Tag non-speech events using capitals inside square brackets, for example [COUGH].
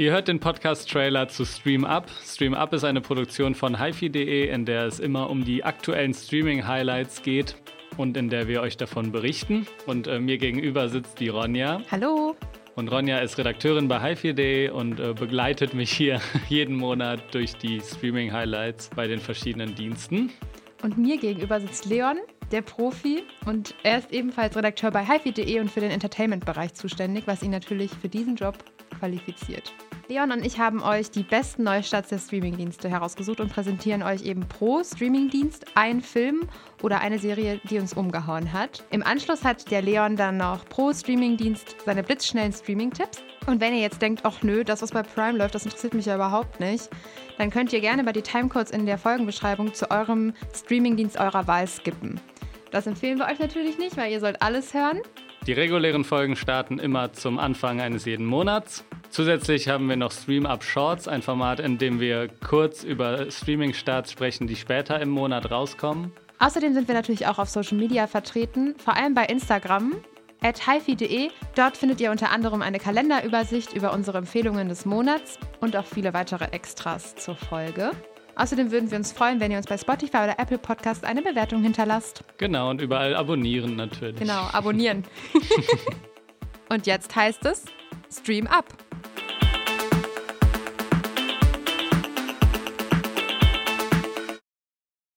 Ihr hört den Podcast-Trailer zu Stream Up. Stream Up ist eine Produktion von hifi.de, in der es immer um die aktuellen Streaming-Highlights geht und in der wir euch davon berichten. Und äh, mir gegenüber sitzt die Ronja. Hallo. Und Ronja ist Redakteurin bei hifi.de und äh, begleitet mich hier [LAUGHS] jeden Monat durch die Streaming-Highlights bei den verschiedenen Diensten. Und mir gegenüber sitzt Leon, der Profi. Und er ist ebenfalls Redakteur bei hifi.de und für den Entertainment-Bereich zuständig, was ihn natürlich für diesen Job qualifiziert. Leon und ich haben euch die besten Neustarts der Streamingdienste herausgesucht und präsentieren euch eben pro Streamingdienst einen Film oder eine Serie, die uns umgehauen hat. Im Anschluss hat der Leon dann noch pro Streamingdienst seine blitzschnellen Streaming-Tipps. Und wenn ihr jetzt denkt, ach nö, das, was bei Prime läuft, das interessiert mich ja überhaupt nicht, dann könnt ihr gerne bei die Timecodes in der Folgenbeschreibung zu eurem Streamingdienst eurer Wahl skippen. Das empfehlen wir euch natürlich nicht, weil ihr sollt alles hören. Die regulären Folgen starten immer zum Anfang eines jeden Monats. Zusätzlich haben wir noch Stream Up Shorts, ein Format, in dem wir kurz über Streaming-Starts sprechen, die später im Monat rauskommen. Außerdem sind wir natürlich auch auf Social Media vertreten, vor allem bei Instagram at hifi.de. Dort findet ihr unter anderem eine Kalenderübersicht über unsere Empfehlungen des Monats und auch viele weitere Extras zur Folge. Außerdem würden wir uns freuen, wenn ihr uns bei Spotify oder Apple Podcast eine Bewertung hinterlasst. Genau, und überall abonnieren natürlich. Genau, abonnieren. [LAUGHS] und jetzt heißt es Stream Up.